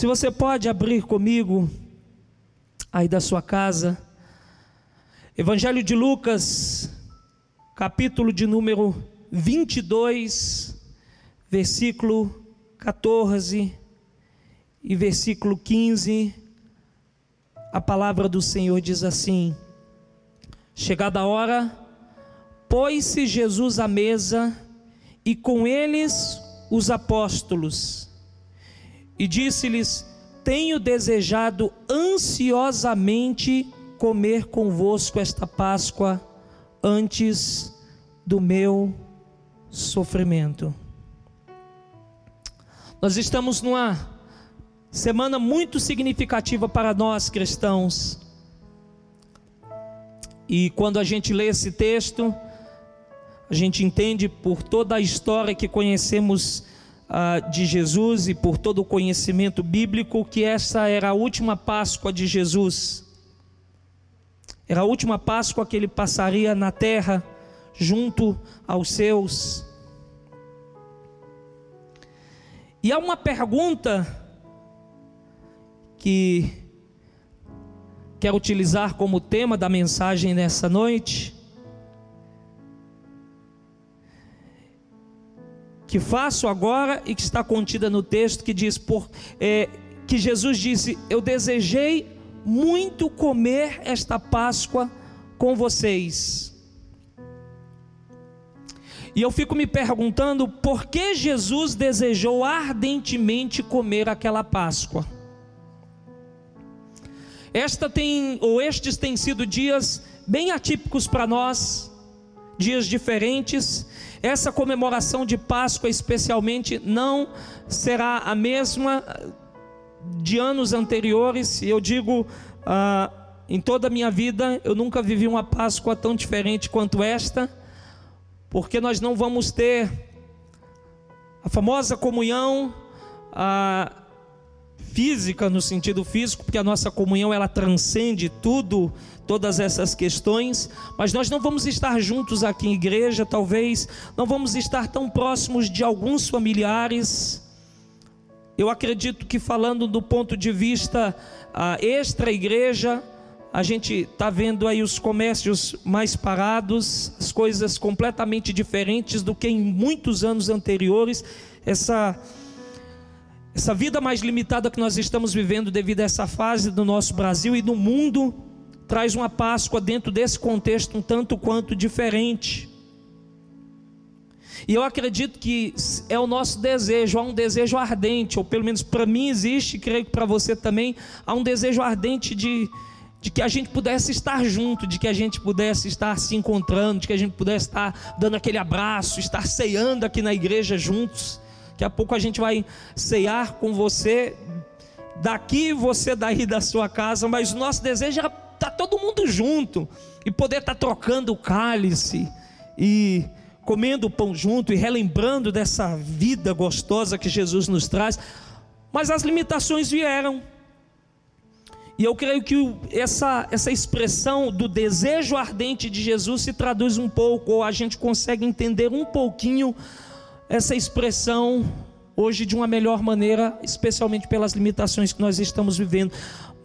Se você pode abrir comigo aí da sua casa, Evangelho de Lucas, capítulo de número 22, versículo 14 e versículo 15, a palavra do Senhor diz assim: Chegada a hora, pôs-se Jesus à mesa e com eles os apóstolos, e disse-lhes: Tenho desejado ansiosamente comer convosco esta Páscoa antes do meu sofrimento. Nós estamos numa semana muito significativa para nós cristãos. E quando a gente lê esse texto, a gente entende por toda a história que conhecemos uh, de Jesus e por todo o conhecimento bíblico que essa era a última Páscoa de Jesus. Era a última Páscoa que ele passaria na terra junto aos seus. E há uma pergunta que quero utilizar como tema da mensagem nessa noite. Que faço agora e que está contida no texto que diz por, é, que Jesus disse: Eu desejei muito comer esta Páscoa com vocês. E eu fico me perguntando por que Jesus desejou ardentemente comer aquela Páscoa. Esta tem ou estes têm sido dias bem atípicos para nós, dias diferentes. Essa comemoração de Páscoa especialmente não será a mesma de anos anteriores, e eu digo, ah, em toda a minha vida, eu nunca vivi uma Páscoa tão diferente quanto esta, porque nós não vamos ter a famosa comunhão a física no sentido físico, porque a nossa comunhão ela transcende tudo, todas essas questões, mas nós não vamos estar juntos aqui em igreja, talvez. Não vamos estar tão próximos de alguns familiares, eu acredito que falando do ponto de vista uh, extra-igreja, a gente está vendo aí os comércios mais parados, as coisas completamente diferentes do que em muitos anos anteriores. Essa, essa vida mais limitada que nós estamos vivendo devido a essa fase do nosso Brasil e do mundo traz uma Páscoa dentro desse contexto um tanto quanto diferente. E eu acredito que é o nosso desejo, há um desejo ardente, ou pelo menos para mim existe, creio que para você também, há um desejo ardente de, de que a gente pudesse estar junto, de que a gente pudesse estar se encontrando, de que a gente pudesse estar dando aquele abraço, estar ceando aqui na igreja juntos. Daqui a pouco a gente vai cear com você, daqui você daí da sua casa, mas o nosso desejo é estar tá todo mundo junto e poder estar tá trocando o cálice e comendo o pão junto e relembrando dessa vida gostosa que Jesus nos traz, mas as limitações vieram. E eu creio que essa, essa expressão do desejo ardente de Jesus se traduz um pouco, ou a gente consegue entender um pouquinho essa expressão hoje de uma melhor maneira, especialmente pelas limitações que nós estamos vivendo.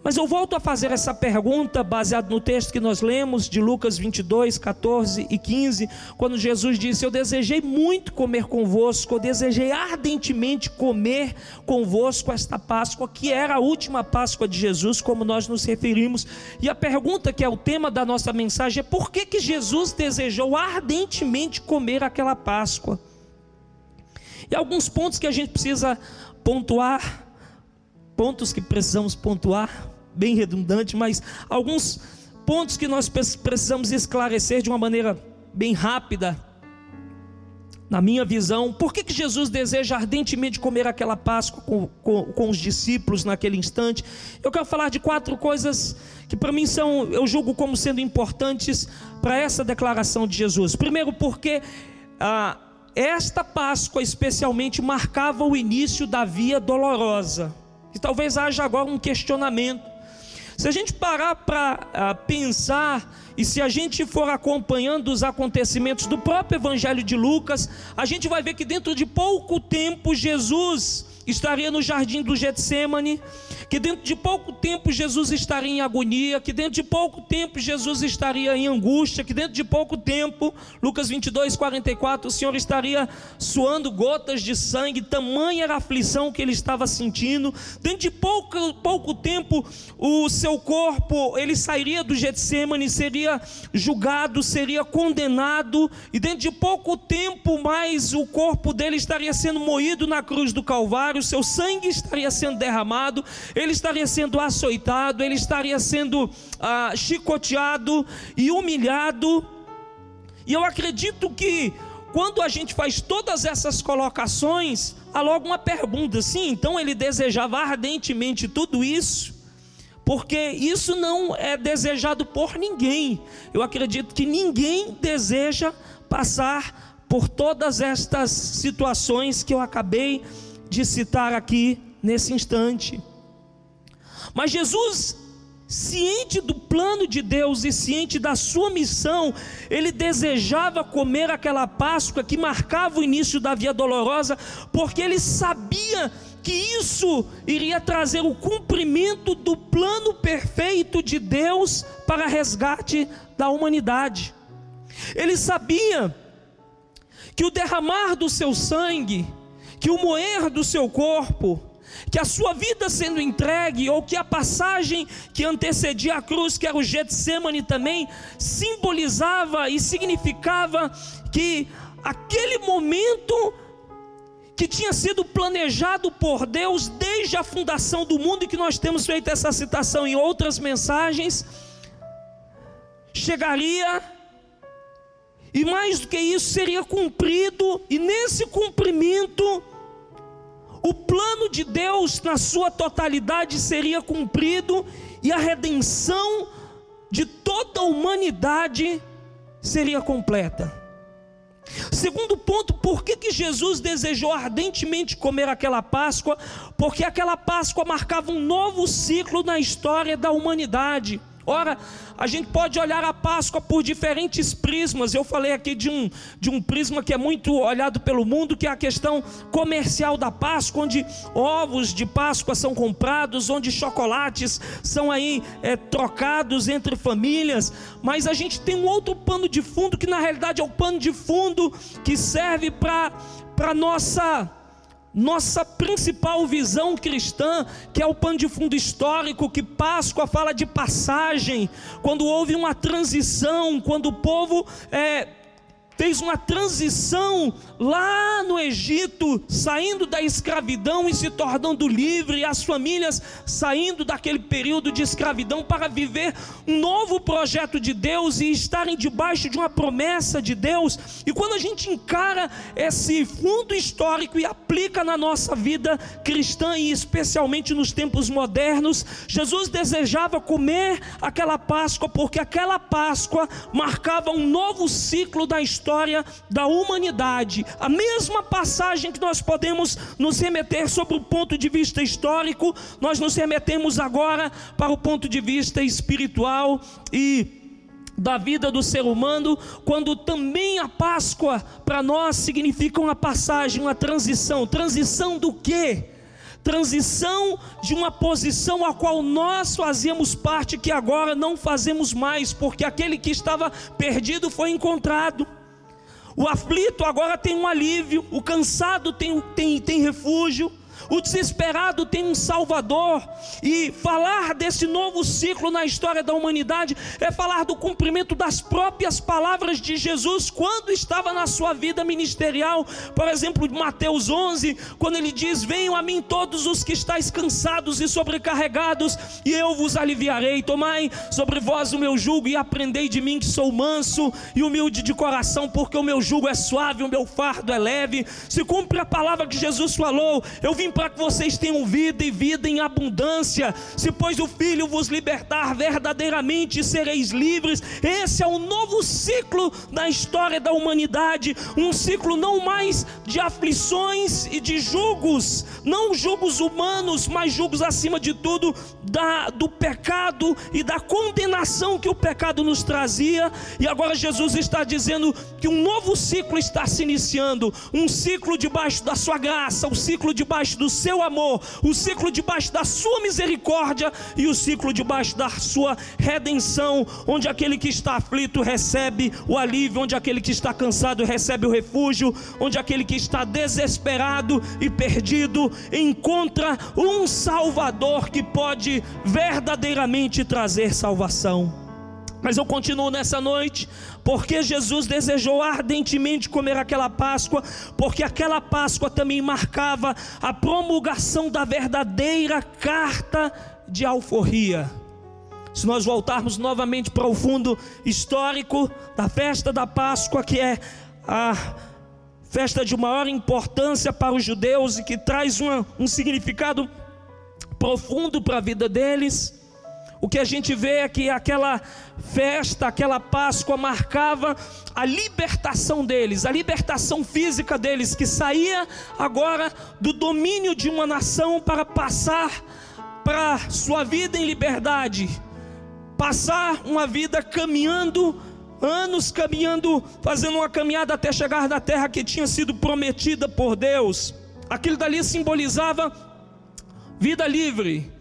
Mas eu volto a fazer essa pergunta baseado no texto que nós lemos de Lucas 22, 14 e 15, quando Jesus disse: Eu desejei muito comer convosco, eu desejei ardentemente comer convosco esta Páscoa, que era a última Páscoa de Jesus, como nós nos referimos. E a pergunta que é o tema da nossa mensagem é: por que, que Jesus desejou ardentemente comer aquela Páscoa? E alguns pontos que a gente precisa pontuar, pontos que precisamos pontuar bem redundante, mas alguns pontos que nós precisamos esclarecer de uma maneira bem rápida. Na minha visão, por que, que Jesus deseja ardentemente comer aquela Páscoa com, com, com os discípulos naquele instante? Eu quero falar de quatro coisas que para mim são, eu julgo como sendo importantes para essa declaração de Jesus. Primeiro, porque ah, esta Páscoa especialmente marcava o início da via dolorosa. E talvez haja agora um questionamento. Se a gente parar para ah, pensar e se a gente for acompanhando os acontecimentos do próprio Evangelho de Lucas, a gente vai ver que dentro de pouco tempo Jesus estaria no jardim do Getsemane, que dentro de pouco tempo Jesus estaria em agonia, que dentro de pouco tempo Jesus estaria em angústia, que dentro de pouco tempo, Lucas 22, 44, o Senhor estaria suando gotas de sangue, tamanha era a aflição que ele estava sentindo. Dentro de pouco, pouco tempo, o seu corpo, ele sairia do Getsemane, seria julgado, seria condenado, e dentro de pouco tempo mais o corpo dele estaria sendo moído na cruz do Calvário, seu sangue estaria sendo derramado, ele estaria sendo açoitado, ele estaria sendo ah, chicoteado e humilhado. E eu acredito que quando a gente faz todas essas colocações, há logo uma pergunta: sim, então ele desejava ardentemente tudo isso? Porque isso não é desejado por ninguém. Eu acredito que ninguém deseja passar por todas estas situações que eu acabei de citar aqui nesse instante. Mas Jesus, ciente do plano de Deus e ciente da sua missão, ele desejava comer aquela Páscoa que marcava o início da via dolorosa, porque ele sabia que isso iria trazer o cumprimento do plano perfeito de Deus para resgate da humanidade. Ele sabia que o derramar do seu sangue, que o moer do seu corpo, que a sua vida sendo entregue, ou que a passagem que antecedia a cruz, que era o Getsemane também, simbolizava e significava que aquele momento que tinha sido planejado por Deus desde a fundação do mundo, e que nós temos feito essa citação em outras mensagens, chegaria, e mais do que isso, seria cumprido, e nesse cumprimento, o plano de Deus na sua totalidade seria cumprido e a redenção de toda a humanidade seria completa. Segundo ponto, por que, que Jesus desejou ardentemente comer aquela Páscoa? Porque aquela Páscoa marcava um novo ciclo na história da humanidade. Ora, a gente pode olhar a Páscoa por diferentes prismas. Eu falei aqui de um, de um prisma que é muito olhado pelo mundo, que é a questão comercial da Páscoa, onde ovos de Páscoa são comprados, onde chocolates são aí é, trocados entre famílias. Mas a gente tem um outro pano de fundo, que na realidade é o pano de fundo que serve para a nossa nossa principal visão cristã, que é o pano de fundo histórico, que Páscoa fala de passagem, quando houve uma transição, quando o povo é, fez uma transição lá no Egito, saindo da escravidão e se tornando livre, e as famílias saindo daquele período de escravidão para viver um novo projeto de Deus e estarem debaixo de uma promessa de Deus. E quando a gente encara esse fundo histórico e aplica na nossa vida cristã e especialmente nos tempos modernos, Jesus desejava comer aquela Páscoa porque aquela Páscoa marcava um novo ciclo da história história da humanidade. A mesma passagem que nós podemos nos remeter sobre o ponto de vista histórico, nós nos remetemos agora para o ponto de vista espiritual e da vida do ser humano, quando também a Páscoa para nós significa uma passagem, uma transição. Transição do quê? Transição de uma posição a qual nós fazíamos parte, que agora não fazemos mais, porque aquele que estava perdido foi encontrado. O aflito agora tem um alívio, o cansado tem, tem, tem refúgio, o desesperado tem um Salvador, e falar desse novo ciclo na história da humanidade é falar do cumprimento das próprias palavras de Jesus quando estava na sua vida ministerial. Por exemplo, Mateus 11, quando ele diz: Venham a mim todos os que estáis cansados e sobrecarregados, e eu vos aliviarei. Tomai sobre vós o meu jugo e aprendei de mim que sou manso e humilde de coração, porque o meu jugo é suave, o meu fardo é leve. Se cumpre a palavra que Jesus falou, eu vim para que vocês tenham vida e vida em abundância. Se, pois, o Filho vos libertar, verdadeiramente sereis livres. Esse é o novo ciclo da história da humanidade. Um ciclo não mais de aflições e de julgos, não julgos humanos, mas julgos acima de tudo da, do pecado e da condenação que o pecado nos trazia. E agora Jesus está dizendo que um novo ciclo está se iniciando um ciclo debaixo da sua graça, um ciclo debaixo do do seu amor, o ciclo debaixo da sua misericórdia e o ciclo debaixo da sua redenção, onde aquele que está aflito recebe o alívio, onde aquele que está cansado recebe o refúgio, onde aquele que está desesperado e perdido encontra um Salvador que pode verdadeiramente trazer salvação. Mas eu continuo nessa noite, porque Jesus desejou ardentemente comer aquela Páscoa, porque aquela Páscoa também marcava a promulgação da verdadeira carta de alforria. Se nós voltarmos novamente para o fundo histórico da festa da Páscoa, que é a festa de maior importância para os judeus e que traz uma, um significado profundo para a vida deles. O que a gente vê é que aquela festa, aquela Páscoa marcava a libertação deles, a libertação física deles, que saía agora do domínio de uma nação para passar para sua vida em liberdade, passar uma vida caminhando, anos caminhando, fazendo uma caminhada até chegar na terra que tinha sido prometida por Deus. Aquilo dali simbolizava vida livre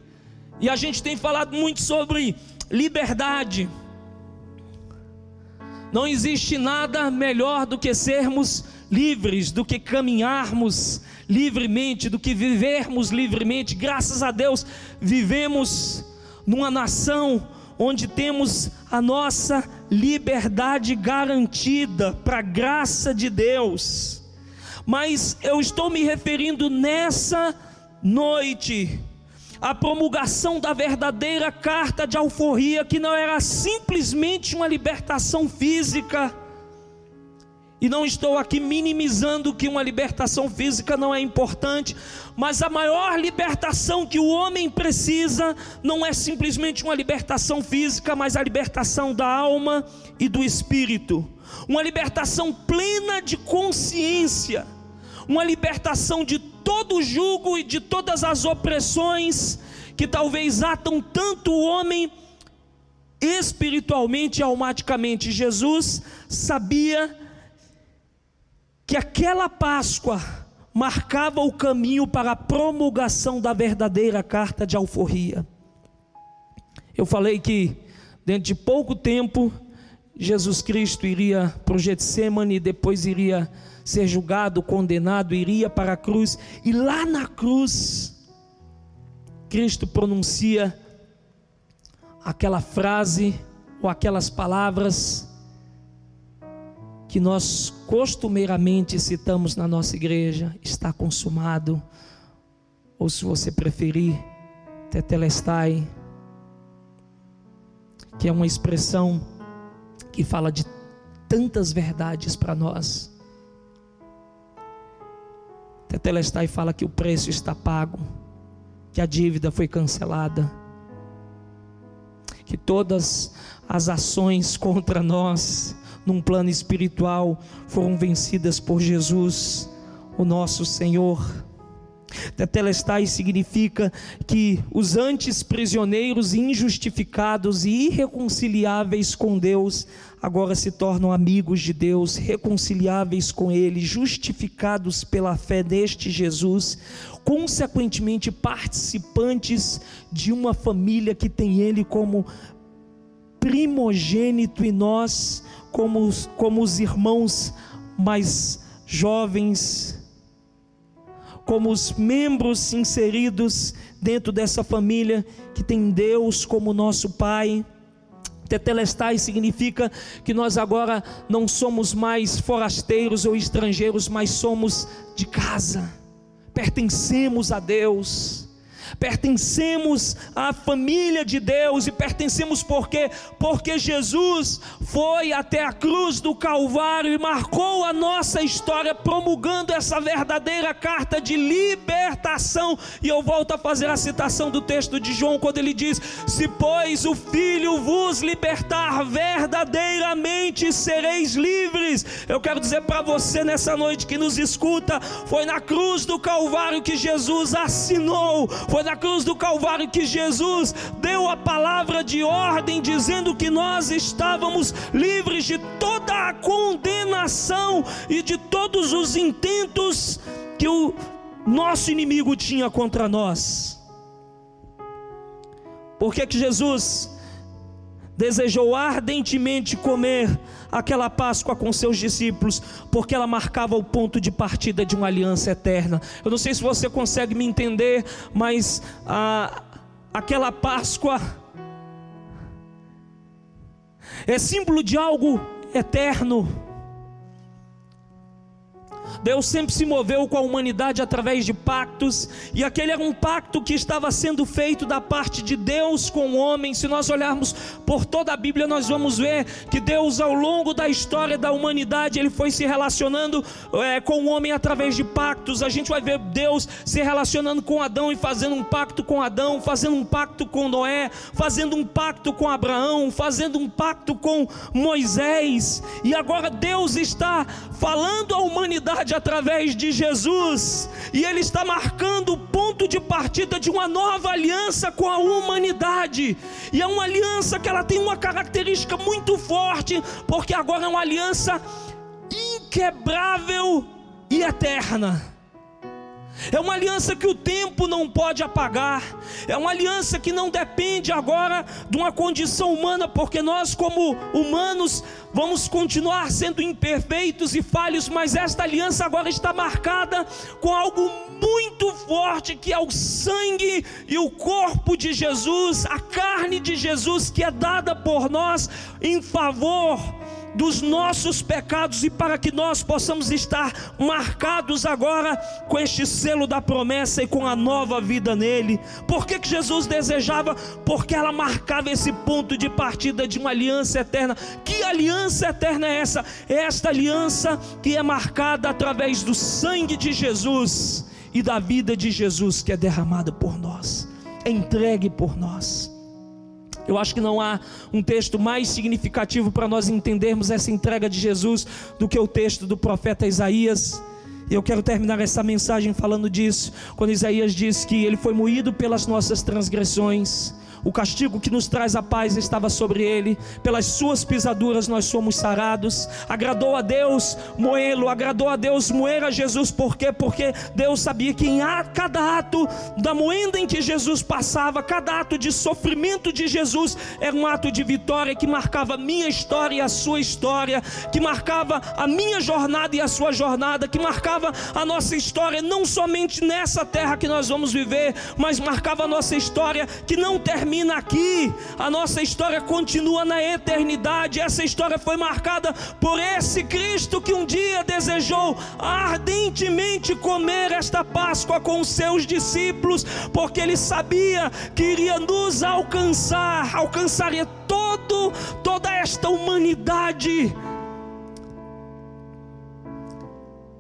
e a gente tem falado muito sobre liberdade. Não existe nada melhor do que sermos livres, do que caminharmos livremente, do que vivermos livremente. Graças a Deus, vivemos numa nação onde temos a nossa liberdade garantida, para a graça de Deus. Mas eu estou me referindo nessa noite a promulgação da verdadeira carta de alforria, que não era simplesmente uma libertação física. E não estou aqui minimizando que uma libertação física não é importante, mas a maior libertação que o homem precisa não é simplesmente uma libertação física, mas a libertação da alma e do espírito. Uma libertação plena de consciência, uma libertação de todo o jugo e de todas as opressões que talvez atam tanto o homem espiritualmente e almaticamente. Jesus sabia que aquela Páscoa marcava o caminho para a promulgação da verdadeira carta de alforria. Eu falei que dentro de pouco tempo Jesus Cristo iria para o Getsemane depois iria ser julgado, condenado, iria para a cruz, e lá na cruz, Cristo pronuncia aquela frase ou aquelas palavras que nós costumeiramente citamos na nossa igreja: está consumado, ou se você preferir, tetelestai, que é uma expressão que fala de tantas verdades para nós. Tetelestai fala que o preço está pago, que a dívida foi cancelada, que todas as ações contra nós, num plano espiritual, foram vencidas por Jesus, o nosso Senhor. Tetelestai significa que os antes prisioneiros injustificados e irreconciliáveis com Deus agora se tornam amigos de Deus, reconciliáveis com Ele, justificados pela fé neste Jesus, consequentemente participantes de uma família que tem Ele como primogênito e nós, como, como os irmãos mais jovens, como os membros inseridos dentro dessa família que tem Deus como nosso Pai. Tetelestai significa que nós agora não somos mais forasteiros ou estrangeiros, mas somos de casa, pertencemos a Deus pertencemos à família de Deus e pertencemos por quê? Porque Jesus foi até a cruz do Calvário e marcou a nossa história promulgando essa verdadeira carta de libertação. E eu volto a fazer a citação do texto de João quando ele diz: "Se pois o Filho vos libertar verdadeiramente sereis livres". Eu quero dizer para você nessa noite que nos escuta, foi na cruz do Calvário que Jesus assinou, foi na cruz do Calvário que Jesus deu a palavra de ordem, dizendo que nós estávamos livres de toda a condenação e de todos os intentos que o nosso inimigo tinha contra nós. Por que, que Jesus desejou ardentemente comer aquela Páscoa com seus discípulos, porque ela marcava o ponto de partida de uma aliança eterna. Eu não sei se você consegue me entender, mas aquela Páscoa é símbolo de algo eterno. Deus sempre se moveu com a humanidade através de pactos, e aquele era um pacto que estava sendo feito da parte de Deus com o homem. Se nós olharmos por toda a Bíblia, nós vamos ver que Deus, ao longo da história da humanidade, ele foi se relacionando é, com o homem através de pactos. A gente vai ver Deus se relacionando com Adão e fazendo um pacto com Adão, fazendo um pacto com Noé, fazendo um pacto com Abraão, fazendo um pacto com Moisés, e agora Deus está falando à humanidade através de Jesus, e Ele está marcando o ponto de partida de uma nova aliança com a humanidade, e é uma aliança que ela tem uma característica muito forte, porque agora é uma aliança inquebrável e eterna. É uma aliança que o tempo não pode apagar. É uma aliança que não depende agora de uma condição humana, porque nós, como humanos, vamos continuar sendo imperfeitos e falhos, mas esta aliança agora está marcada com algo muito forte, que é o sangue e o corpo de Jesus, a carne de Jesus que é dada por nós em favor dos nossos pecados e para que nós possamos estar marcados agora com este selo da promessa e com a nova vida nele. Por que, que Jesus desejava? Porque ela marcava esse ponto de partida de uma aliança eterna. Que aliança eterna é essa? É esta aliança que é marcada através do sangue de Jesus e da vida de Jesus que é derramada por nós, é entregue por nós. Eu acho que não há um texto mais significativo para nós entendermos essa entrega de Jesus do que o texto do profeta Isaías. E eu quero terminar essa mensagem falando disso, quando Isaías diz que ele foi moído pelas nossas transgressões o castigo que nos traz a paz estava sobre ele, pelas suas pisaduras nós somos sarados. Agradou a Deus moê-lo, agradou a Deus moer a Jesus, por quê? Porque Deus sabia que em cada ato da moenda em que Jesus passava, cada ato de sofrimento de Jesus era um ato de vitória que marcava a minha história e a sua história, que marcava a minha jornada e a sua jornada, que marcava a nossa história não somente nessa terra que nós vamos viver, mas marcava a nossa história que não termina termina aqui, a nossa história continua na eternidade. Essa história foi marcada por esse Cristo que um dia desejou ardentemente comer esta Páscoa com os seus discípulos, porque ele sabia que iria nos alcançar, alcançaria todo, toda esta humanidade.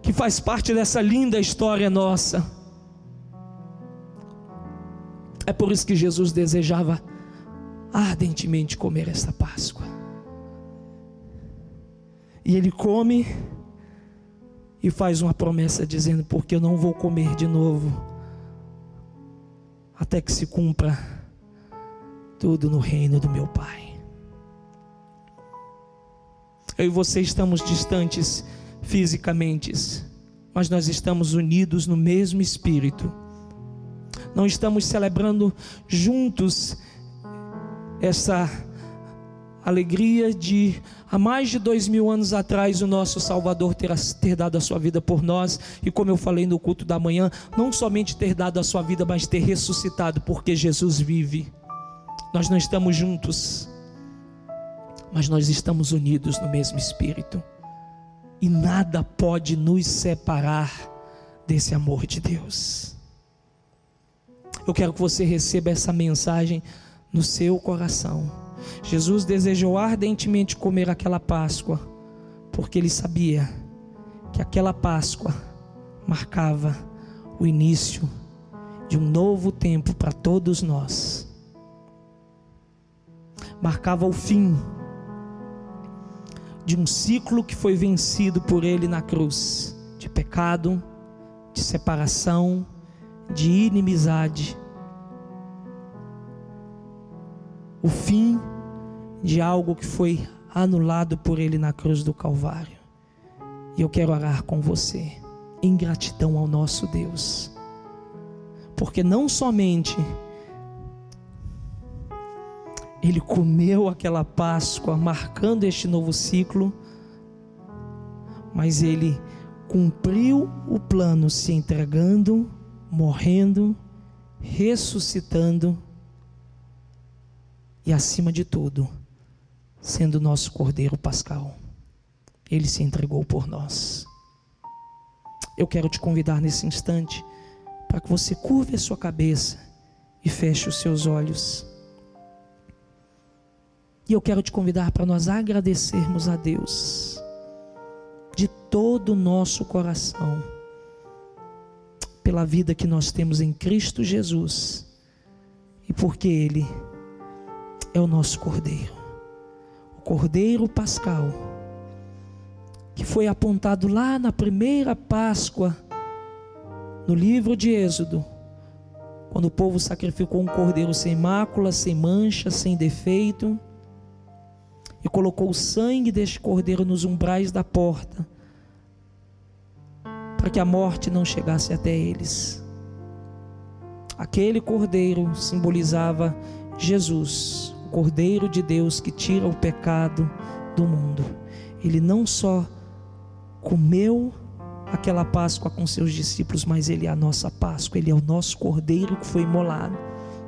Que faz parte dessa linda história nossa. É por isso que Jesus desejava ardentemente comer essa Páscoa. E ele come e faz uma promessa dizendo: Porque eu não vou comer de novo, até que se cumpra tudo no reino do meu Pai. Eu e você estamos distantes fisicamente, mas nós estamos unidos no mesmo espírito não estamos celebrando juntos essa alegria de há mais de dois mil anos atrás o nosso Salvador ter, ter dado a sua vida por nós e como eu falei no culto da manhã, não somente ter dado a sua vida, mas ter ressuscitado porque Jesus vive. Nós não estamos juntos, mas nós estamos unidos no mesmo Espírito e nada pode nos separar desse amor de Deus. Eu quero que você receba essa mensagem no seu coração. Jesus desejou ardentemente comer aquela Páscoa, porque ele sabia que aquela Páscoa marcava o início de um novo tempo para todos nós. Marcava o fim de um ciclo que foi vencido por ele na cruz de pecado, de separação, de inimizade. O fim de algo que foi anulado por ele na cruz do Calvário. E eu quero orar com você. em gratidão ao nosso Deus. Porque não somente ele comeu aquela Páscoa, marcando este novo ciclo, mas ele cumpriu o plano, se entregando, morrendo, ressuscitando e, acima de tudo, sendo nosso Cordeiro Pascal. Ele se entregou por nós. Eu quero te convidar nesse instante para que você curve a sua cabeça e feche os seus olhos. E eu quero te convidar para nós agradecermos a Deus de todo o nosso coração pela vida que nós temos em Cristo Jesus e porque Ele é o nosso Cordeiro, o Cordeiro Pascal, que foi apontado lá na primeira Páscoa, no livro de Êxodo, quando o povo sacrificou um cordeiro sem mácula, sem mancha, sem defeito e colocou o sangue deste cordeiro nos umbrais da porta, para que a morte não chegasse até eles. Aquele cordeiro simbolizava Jesus, o cordeiro de Deus que tira o pecado do mundo. Ele não só comeu aquela Páscoa com seus discípulos, mas ele é a nossa Páscoa, ele é o nosso cordeiro que foi imolado,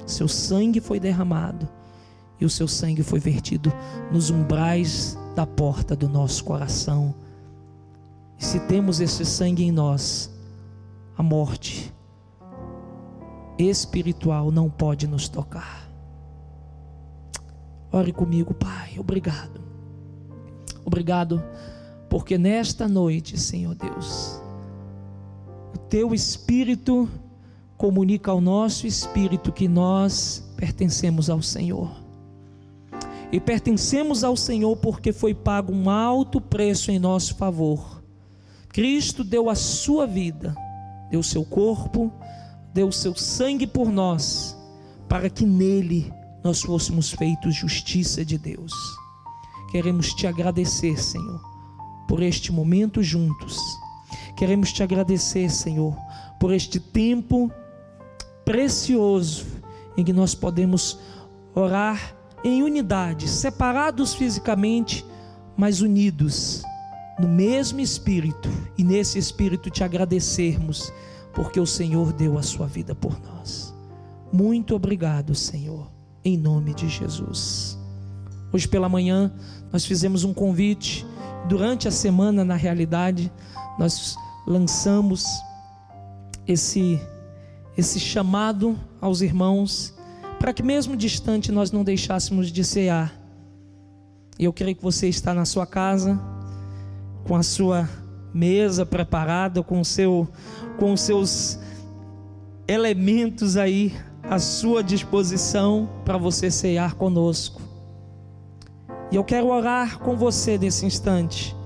seu sangue foi derramado e o seu sangue foi vertido nos umbrais da porta do nosso coração. E se temos esse sangue em nós, a morte espiritual não pode nos tocar. Ore comigo, Pai. Obrigado. Obrigado, porque nesta noite, Senhor Deus, o teu espírito comunica ao nosso espírito que nós pertencemos ao Senhor e pertencemos ao Senhor porque foi pago um alto preço em nosso favor. Cristo deu a sua vida, deu o seu corpo, deu o seu sangue por nós, para que nele nós fôssemos feitos justiça de Deus. Queremos te agradecer, Senhor, por este momento juntos. Queremos te agradecer, Senhor, por este tempo precioso em que nós podemos orar em unidade, separados fisicamente, mas unidos no mesmo espírito e nesse espírito te agradecermos, porque o Senhor deu a sua vida por nós. Muito obrigado, Senhor, em nome de Jesus. Hoje pela manhã nós fizemos um convite, durante a semana, na realidade, nós lançamos esse esse chamado aos irmãos para que mesmo distante nós não deixássemos de cear. E eu creio que você está na sua casa, com a sua mesa preparada, com, seu, com os seus elementos aí à sua disposição para você cear conosco. E eu quero orar com você nesse instante.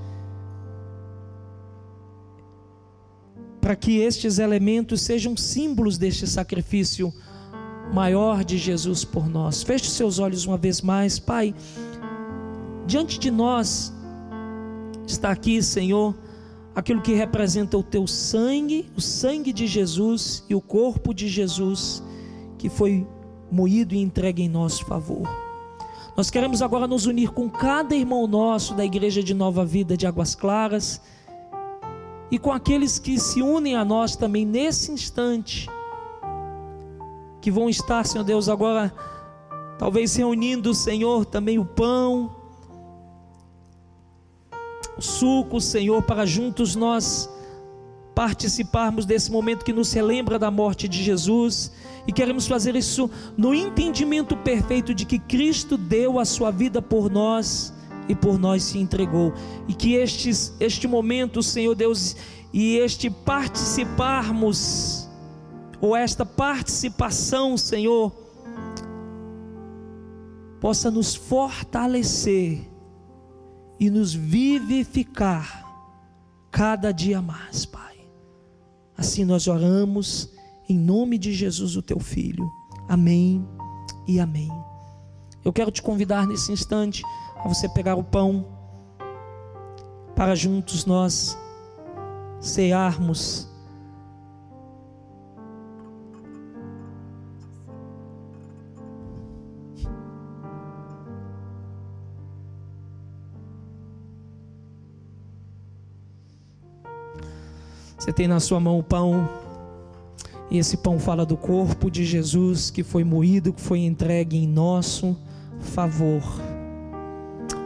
Para que estes elementos sejam símbolos deste sacrifício maior de Jesus por nós. Feche seus olhos uma vez mais, Pai. Diante de nós está aqui, Senhor, aquilo que representa o teu sangue, o sangue de Jesus e o corpo de Jesus que foi moído e entregue em nosso favor. Nós queremos agora nos unir com cada irmão nosso da igreja de Nova Vida de Águas Claras e com aqueles que se unem a nós também nesse instante que vão estar, Senhor Deus, agora talvez reunindo, Senhor, também o pão, suco, Senhor, para juntos nós participarmos desse momento que nos relembra da morte de Jesus. E queremos fazer isso no entendimento perfeito de que Cristo deu a sua vida por nós e por nós se entregou. E que estes, este momento, Senhor Deus, e este participarmos ou esta participação, Senhor, possa nos fortalecer e nos vivificar cada dia mais, Pai. Assim nós oramos em nome de Jesus, o teu filho. Amém e amém. Eu quero te convidar nesse instante a você pegar o pão para juntos nós cearmos. Você tem na sua mão o pão, e esse pão fala do corpo de Jesus que foi moído, que foi entregue em nosso favor.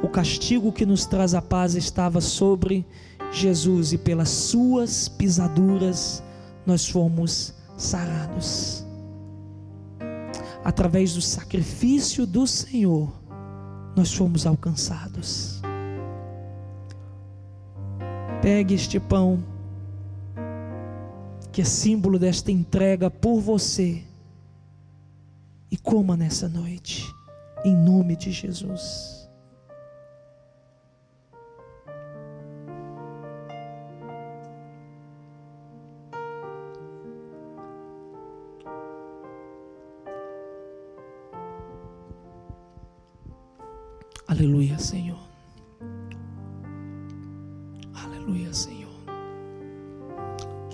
O castigo que nos traz a paz estava sobre Jesus e pelas suas pisaduras nós fomos sarados. Através do sacrifício do Senhor, nós fomos alcançados. Pegue este pão, que é símbolo desta entrega por você, e coma nessa noite, em nome de Jesus.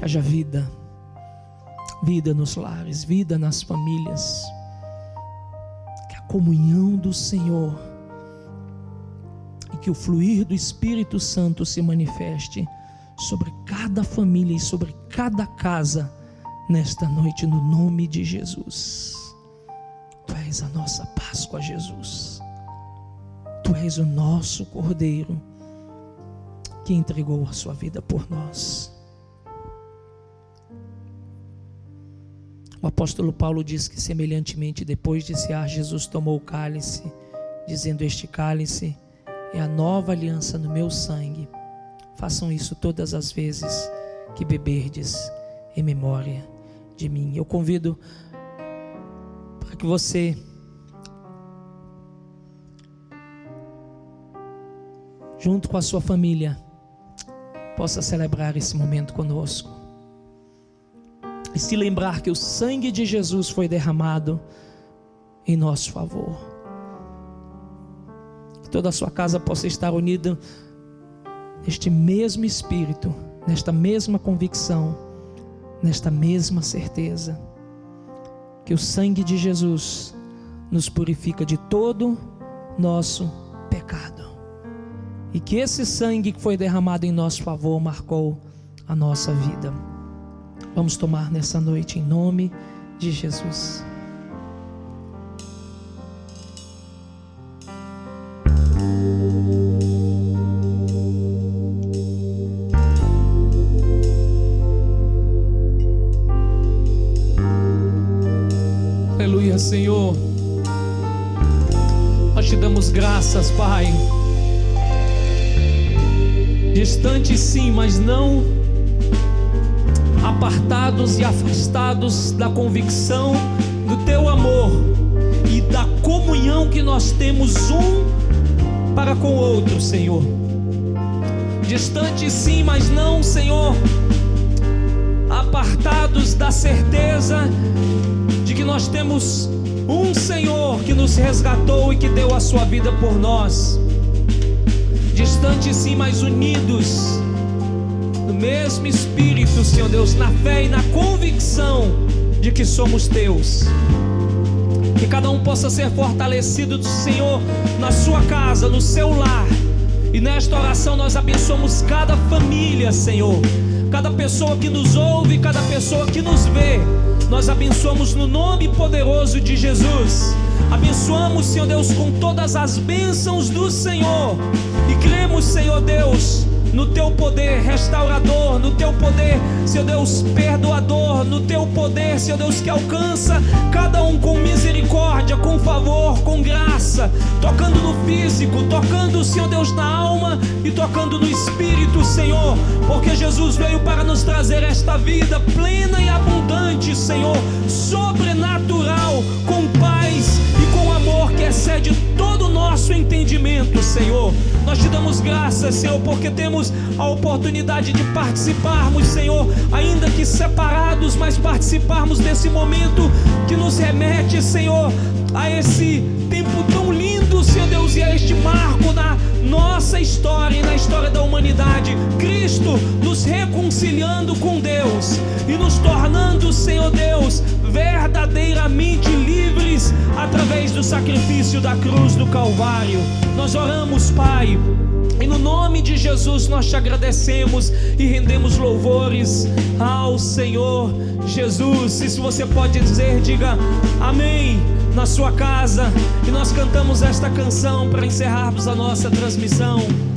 Que haja vida, vida nos lares, vida nas famílias. Que a comunhão do Senhor e que o fluir do Espírito Santo se manifeste sobre cada família e sobre cada casa nesta noite, no nome de Jesus. Tu és a nossa Páscoa, Jesus. Tu és o nosso Cordeiro que entregou a sua vida por nós. O apóstolo Paulo diz que, semelhantemente, depois de cear, Jesus tomou o cálice, dizendo: Este cálice é a nova aliança no meu sangue. Façam isso todas as vezes que beberdes em memória de mim. Eu convido para que você junto com a sua família, possa celebrar esse momento conosco. E se lembrar que o sangue de Jesus foi derramado em nosso favor. Que toda a sua casa possa estar unida neste mesmo espírito, nesta mesma convicção, nesta mesma certeza. Que o sangue de Jesus nos purifica de todo nosso pecado e que esse sangue que foi derramado em nosso favor marcou a nossa vida. Vamos tomar nessa noite em nome de Jesus. Aleluia, Senhor. Nós te damos graças, Pai Distante sim, mas não apartados e afastados da convicção do teu amor e da comunhão que nós temos um para com o outro, Senhor. Distante sim, mas não, Senhor, apartados da certeza de que nós temos um Senhor que nos resgatou e que deu a sua vida por nós distantes sim, mas unidos no mesmo Espírito, Senhor Deus, na fé e na convicção de que somos teus. Que cada um possa ser fortalecido do Senhor na sua casa, no seu lar. E nesta oração nós abençoamos cada família, Senhor. Cada pessoa que nos ouve, cada pessoa que nos vê. Nós abençoamos no nome poderoso de Jesus. Abençoamos, Senhor Deus, com todas as bênçãos do Senhor. E cremos, Senhor Deus, no teu poder restaurador, no teu poder, Senhor Deus, perdoador, no teu poder, Senhor Deus, que alcança cada um com misericórdia, com favor, com graça, tocando no físico, tocando, Senhor Deus, na alma e tocando no espírito, Senhor, porque Jesus veio para nos trazer esta vida plena e abundante, Senhor, sobrenatural, com paz Senhor. Nós te damos graças, Senhor, porque temos a oportunidade de participarmos, Senhor, ainda que separados, mas participarmos desse momento que nos remete, Senhor, a esse tempo tão lindo Senhor Deus, e a este marco na nossa história e na história da humanidade. Cristo nos reconciliando com Deus e nos tornando, Senhor Deus, verdadeiramente livres através do sacrifício da cruz do Calvário. Nós oramos, Pai. E no nome de Jesus nós te agradecemos e rendemos louvores ao Senhor Jesus. E se você pode dizer, diga amém na sua casa. E nós cantamos esta canção para encerrarmos a nossa transmissão.